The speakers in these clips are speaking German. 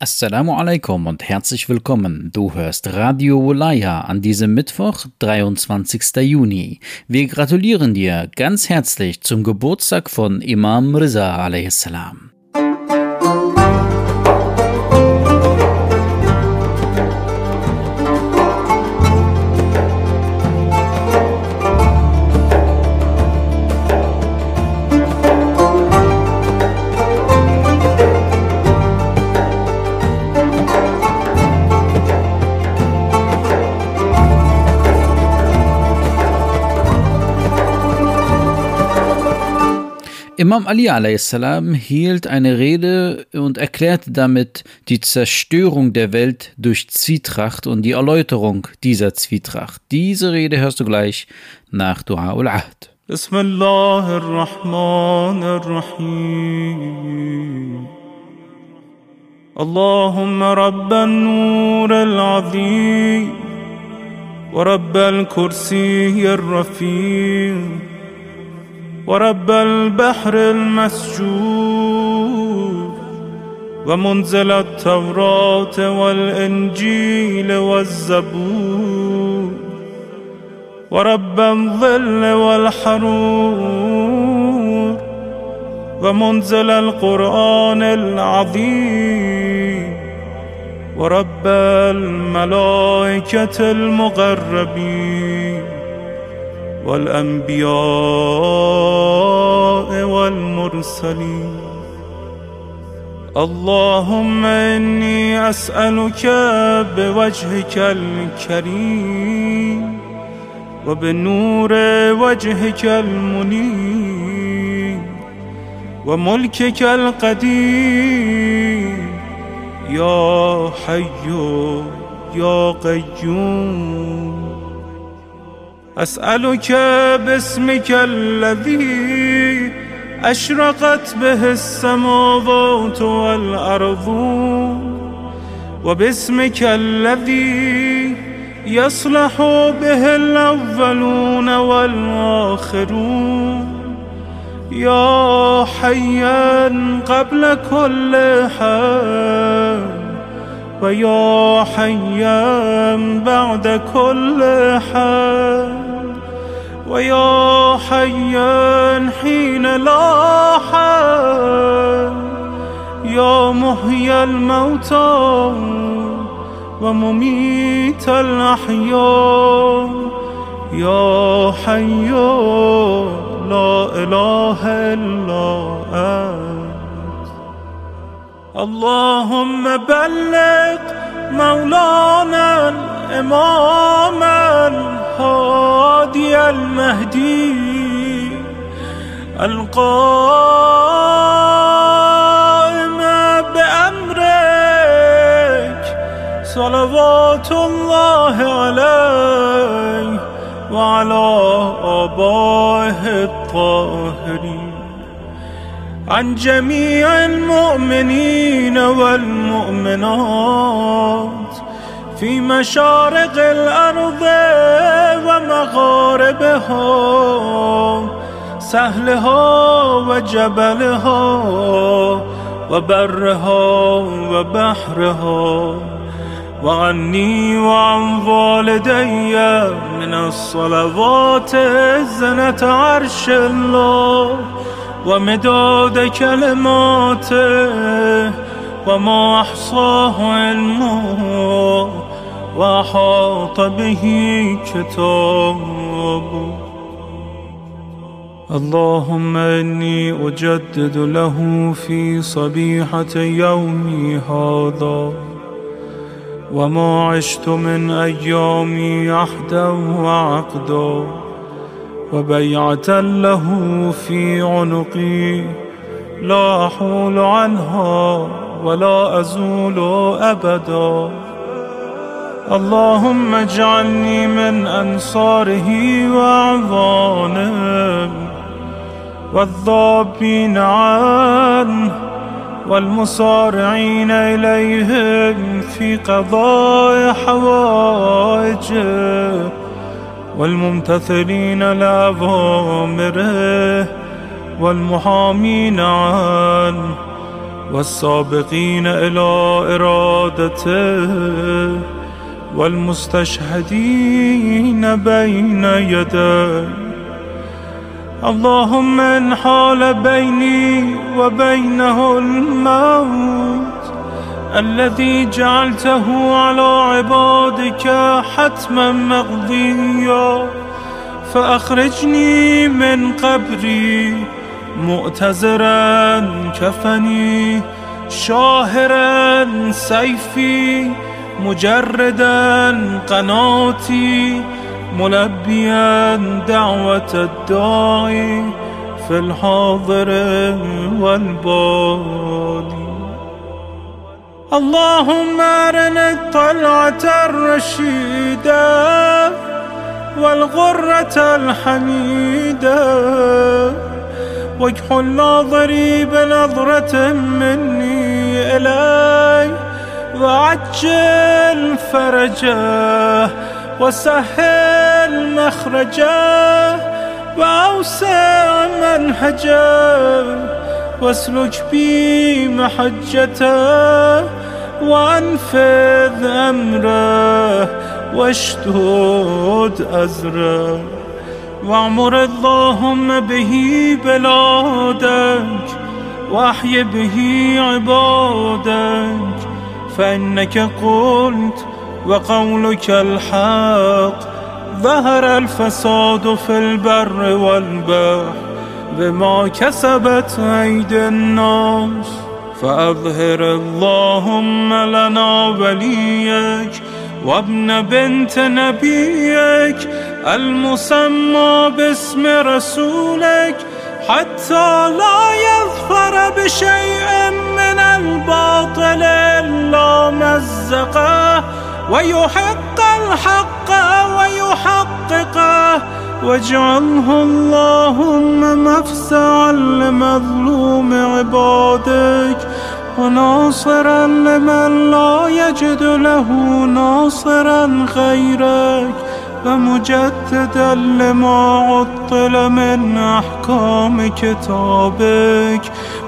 Assalamu alaikum und herzlich willkommen. Du hörst Radio Wolaya an diesem Mittwoch, 23. Juni. Wir gratulieren dir ganz herzlich zum Geburtstag von Imam Riza a.s. Imam Ali a.s. hielt eine Rede und erklärte damit die Zerstörung der Welt durch Zwietracht und die Erläuterung dieser Zwietracht. Diese Rede hörst du gleich nach Dua ul-Ahd. Bismillahirrahmanirrahim. اللهم رب النور العظيم ورب الكرسي الرفيع ورب البحر المسجور ومنزل التوراة والإنجيل والزبور ورب الظل والحرور ومنزل القرآن العظيم ورب الملائكة المقربين والأنبياء والمرسلين. اللهم إني أسألك بوجهك الكريم وبنور وجهك المنير وملكك القديم. يا حي يا قيوم. أسألك باسمك الذي أشرقت به السماوات والأرض وباسمك الذي يصلح به الأولون والآخرون. يا حيا قبل كل حي ويا حيا بعد كل حي ويا حيا حين لا حي يا محيي الموتى ومميت الأحياء. يا حي لا إله إلا أنت. اللهم بلغ مولانا الإمام الهادي المهدي القائم بأمرك صلوات الله عليه وعلى آبائه الطاهرين. عن جميع المؤمنين والمؤمنات في مشارق الأرض ومغاربها سهلها وجبلها وبرها وبحرها. وعني وعن والدي من الصلوات زنة عرش الله. ومداد كلماته وما أحصاه علمه وأحاط به كتابه اللهم إني أجدد له في صبيحة يومي هذا وما عشت من أيامي عهدا وعقدا وبيعة له في عنقي. لا أحول عنها ولا أزول أبدا. اللهم اجعلني من أنصاره وأعوانه والذابين عنه والمصارعين إليهم في قضاء حوائجه. والممتثلين لأوامره والمحامين عنه والسابقين إلى إرادته والمستشهدين بين يديه. اللهم إن حال بيني وبينه الموت الذي جعلته على عبادك حتما مقضيا. فأخرجني من قبري مؤتزرا كفني شاهرا سيفي مجردا قناتي ملبيا دعوة الداعي في الحاضر والبادي اللهم أرنا الطلعة الرشيدة والغرة الحميدة. وجه الناظري بنظرة مني إلي وعجل فرجه وسهل مخرجه وأوسع منهجه. واسلك بي محجته. وأنفذ أمره واشتد أزره. واعمر اللهم به بلادك وأحي به عبادك. فإنك قلت وقولك الحق. ظهر الفساد في البر والبحر بما كسبت أيدي الناس. فأظهر اللهم لنا وليك وابن بنت نبيك المسمى باسم رسولك حتى لا يظفر بشيء من الباطل إلا مزقه ويحق الحق ويحققه واجعله اللهم مفزعا لمظلوم عبادك وناصرا لمن لا يجد له ناصرا غيرك ومجددا لما عطل من احكام كتابك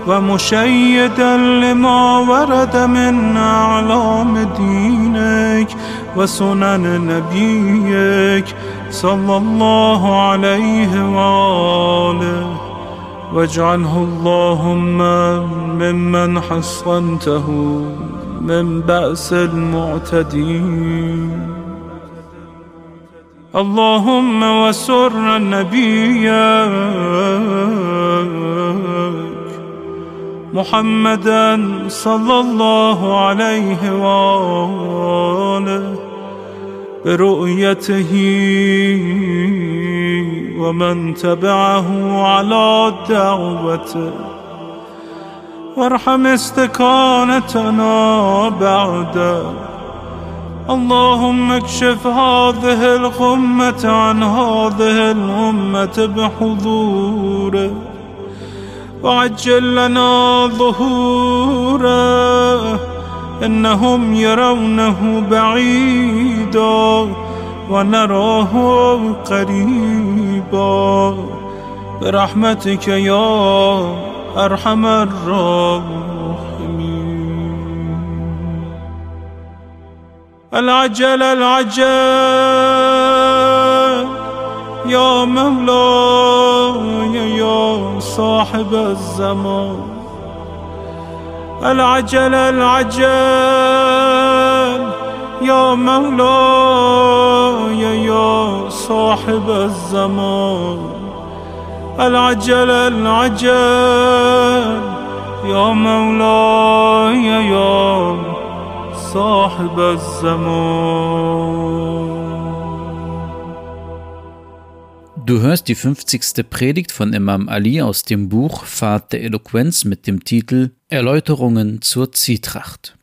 ومشيدا لما ورد من اعلام دينك وسنن نبيك صلى الله عليه وآله واجعله اللهم ممن حصنته من بأس المعتدين. اللهم وسر نبيك محمدا صلى الله عليه وآله برؤيته. ومن تبعه على دعوته. وارحم استكانتنا بعده. اللهم اكشف هذه الغمة عن هذه الأمة بحضوره. وعجل لنا ظهوره. إنهم يرونه بعيدا. ونراه قريبا. برحمتك يا أرحم الراحمين. العجل العجل يا مولاي يا صاحب الزمان. العجل العجل يا مولاي يا صاحب الزمان العجل العجل يا مولاي يا صاحب الزمان Du hörst die 50. Predigt von Imam Ali aus dem Buch Pfad der Eloquenz mit dem Titel Erläuterungen zur Zwietracht.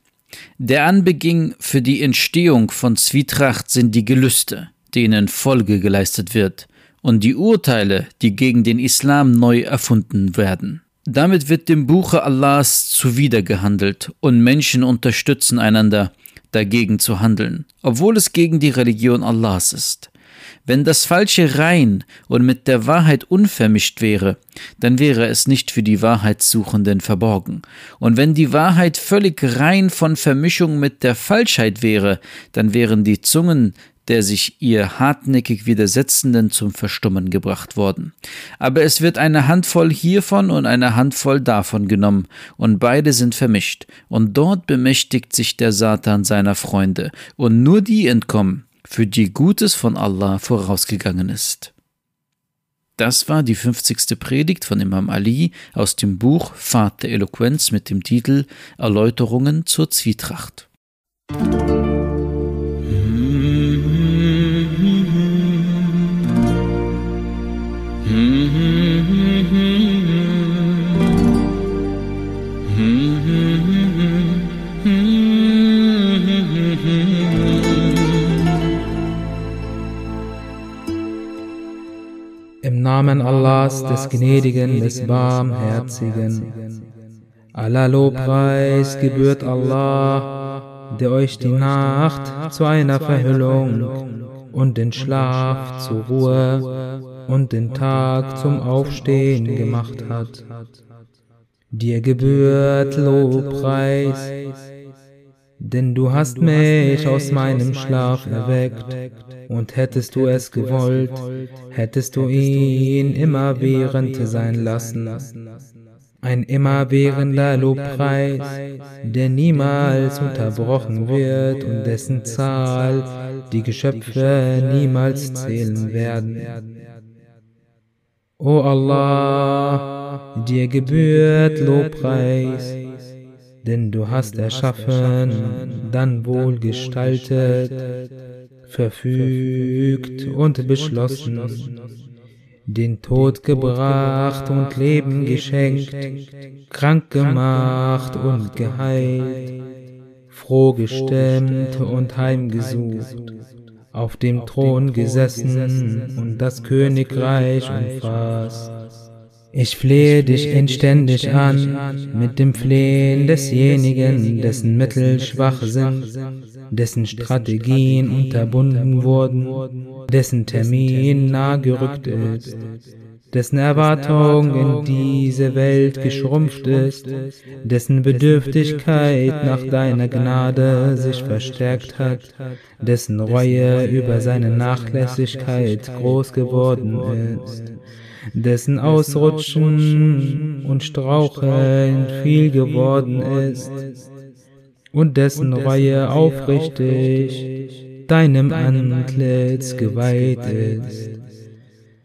Der Anbeginn für die Entstehung von Zwietracht sind die Gelüste, denen Folge geleistet wird, und die Urteile, die gegen den Islam neu erfunden werden. Damit wird dem Buche Allahs zuwidergehandelt und Menschen unterstützen einander, dagegen zu handeln, obwohl es gegen die Religion Allahs ist. Wenn das Falsche rein und mit der Wahrheit unvermischt wäre, dann wäre es nicht für die Wahrheitssuchenden verborgen. Und wenn die Wahrheit völlig rein von Vermischung mit der Falschheit wäre, dann wären die Zungen der sich ihr hartnäckig Widersetzenden zum Verstummen gebracht worden. Aber es wird eine Handvoll hiervon und eine Handvoll davon genommen, und beide sind vermischt, und dort bemächtigt sich der Satan seiner Freunde, und nur die entkommen, für die Gutes von Allah vorausgegangen ist. Das war die 50. Predigt von Imam Ali aus dem Buch Pfad der Eloquenz mit dem Titel Erläuterungen zur Zwietracht. Namen Allahs, des Gnädigen, des Barmherzigen. Aller Lobpreis gebührt Allah, der euch die Nacht zu einer Verhüllung und den Schlaf zur Ruhe und den Tag zum Aufstehen gemacht hat. Dir gebührt Lobpreis, denn du hast mich aus meinem Schlaf erweckt, und hättest du es gewollt, hättest du ihn immerwährend sein lassen. Ein immerwährender Lobpreis, der niemals unterbrochen wird und dessen Zahl die Geschöpfe niemals zählen werden. O Allah, dir gebührt Lobpreis, denn du hast erschaffen, dann wohl gestaltet, verfügt und beschlossen, den Tod gebracht und Leben geschenkt, krank gemacht und geheilt, froh gestemmt und heimgesucht, auf dem Thron gesessen und das Königreich umfasst ich flehe dich inständig an mit dem Flehen desjenigen, dessen Mittel schwach sind, dessen Strategien unterbunden wurden, dessen Termin nah gerückt ist, dessen Erwartung in diese Welt geschrumpft ist, dessen Bedürftigkeit nach deiner Gnade sich verstärkt hat, dessen Reue über seine Nachlässigkeit groß geworden ist dessen Ausrutschen und Straucheln viel geworden ist. und dessen Reue aufrichtig deinem Antlitz geweiht ist.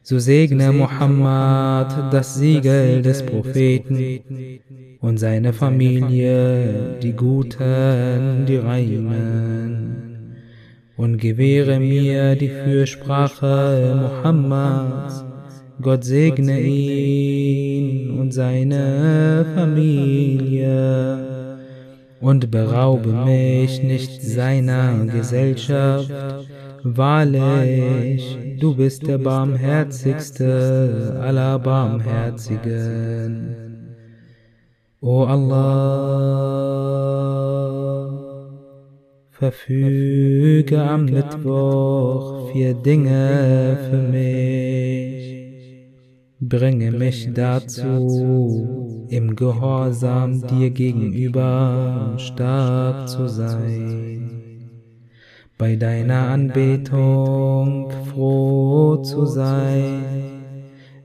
So segne Muhammad das Siegel des Propheten und seine Familie, die Guten, die Reinen, und gewähre mir die Fürsprache Muhammads Gott segne ihn und seine Familie. Und beraube mich nicht seiner Gesellschaft. Wahrlich, du bist der barmherzigste aller Barmherzigen. O Allah, verfüge am Mittwoch vier Dinge für mich bringe mich dazu, im Gehorsam dir gegenüber stark zu sein, bei deiner Anbetung froh zu sein,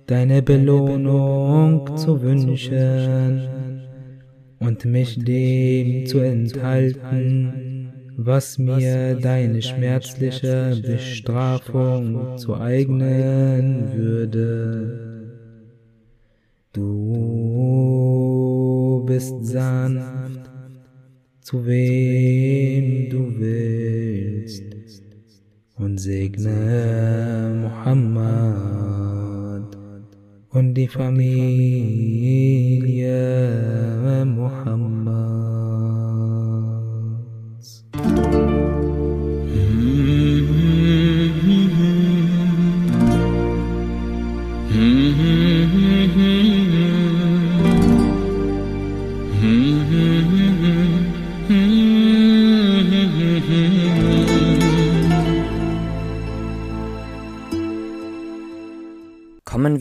deine Belohnung zu wünschen und mich dem zu enthalten, was mir deine schmerzliche Bestrafung zu eignen würde. Du bist sanft, zu wem du willst, und segne Muhammad und die Familie Muhammads.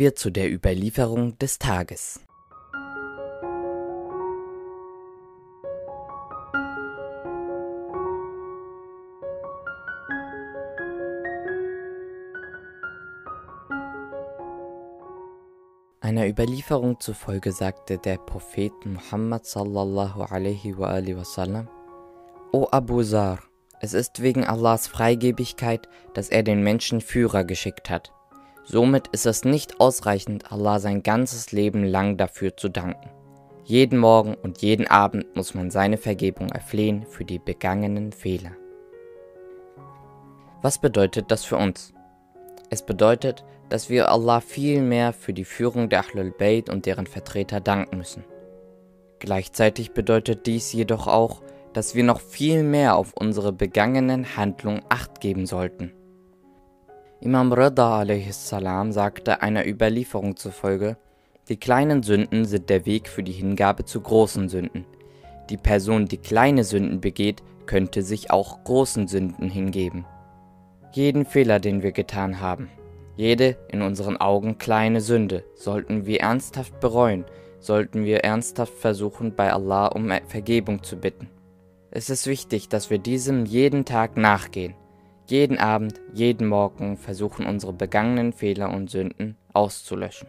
Wir zu der Überlieferung des Tages. Einer Überlieferung zufolge sagte der Prophet Muhammad sallallahu alaihi wa wasallam, O Abu Zar, es ist wegen Allahs Freigebigkeit, dass er den Menschen Führer geschickt hat. Somit ist es nicht ausreichend, Allah sein ganzes Leben lang dafür zu danken. Jeden Morgen und jeden Abend muss man seine Vergebung erflehen für die begangenen Fehler. Was bedeutet das für uns? Es bedeutet, dass wir Allah viel mehr für die Führung der Ahlul Bayt und deren Vertreter danken müssen. Gleichzeitig bedeutet dies jedoch auch, dass wir noch viel mehr auf unsere begangenen Handlungen acht geben sollten. Imam Rida a.s. sagte einer Überlieferung zufolge, die kleinen Sünden sind der Weg für die Hingabe zu großen Sünden. Die Person, die kleine Sünden begeht, könnte sich auch großen Sünden hingeben. Jeden Fehler, den wir getan haben, jede in unseren Augen kleine Sünde sollten wir ernsthaft bereuen, sollten wir ernsthaft versuchen, bei Allah um Vergebung zu bitten. Es ist wichtig, dass wir diesem jeden Tag nachgehen, jeden Abend, jeden Morgen versuchen, unsere begangenen Fehler und Sünden auszulöschen.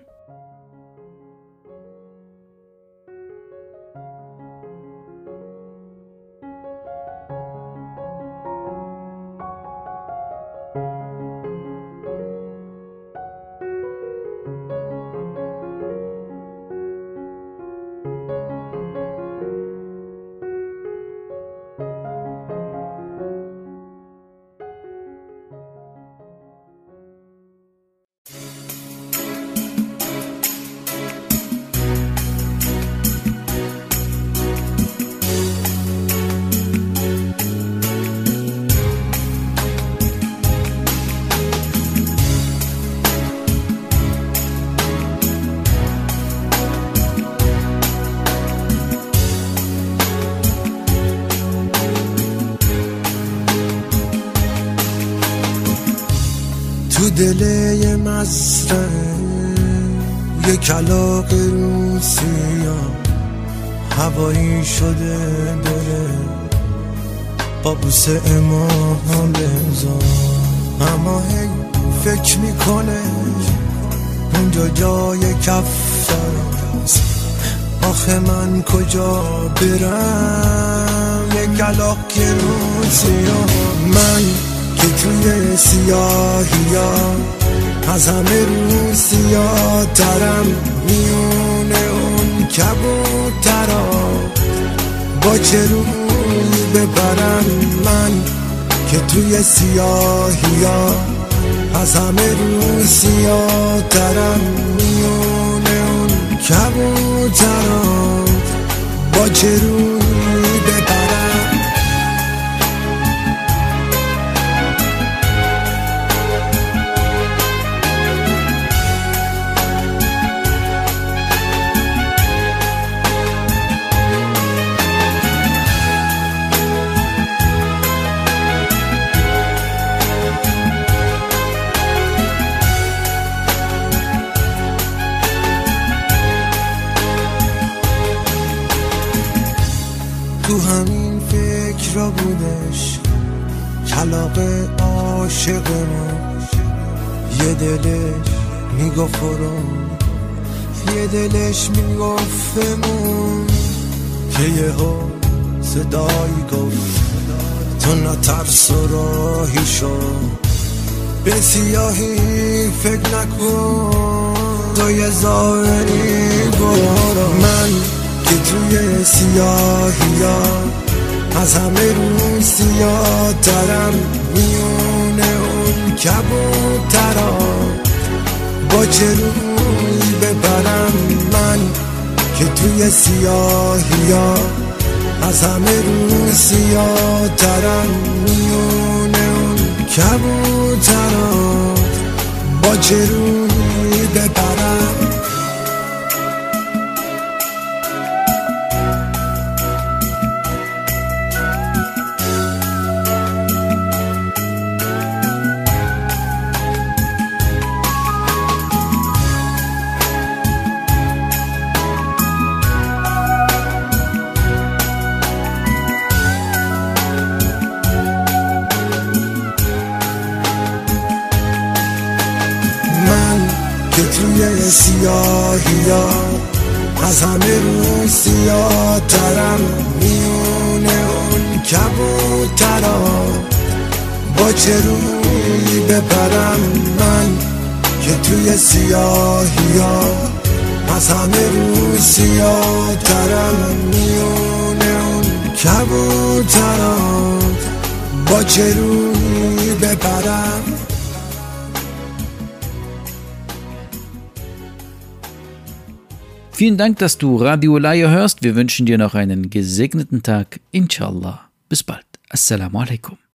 مزرعه یه کلاق روسیا هوایی شده داره. با بوسه امام بزار اما هی فکر می‌کنه اونجا جای کف داره آخه من کجا برم؟ یه کلاق روسیا من که توی سیاهی ها از همه رو ترم میونه اون کبوترا با چه روی ببرم من که توی سیاهی ها از همه رو ترم میونه اون کبوترا با چه روی یه دلش می‌گفت برو. یه دلش میگفتمون که یه ها صدایی گفت. تو نترس و راهی شو. به سیاهی فکر نکن. تو یه ظاهری برو. من که توی سیاهی ها از همه رو سیاه ترم میونه اون کبوترا با چه روی ببرم من که توی سیاهی ها از همه رو سیاه ترم میونه اون کبوترا با چه روی ببرم سیاهی ها از همه رو سیاترم میونه اون کبوترا با چه روی بپرم من که توی سیاهی ها از همه رو سیاترم میونه اون کبوترا با چه روی بپرم Vielen Dank, dass du Radio Laie hörst. Wir wünschen dir noch einen gesegneten Tag. Inshallah. Bis bald. Assalamu alaikum.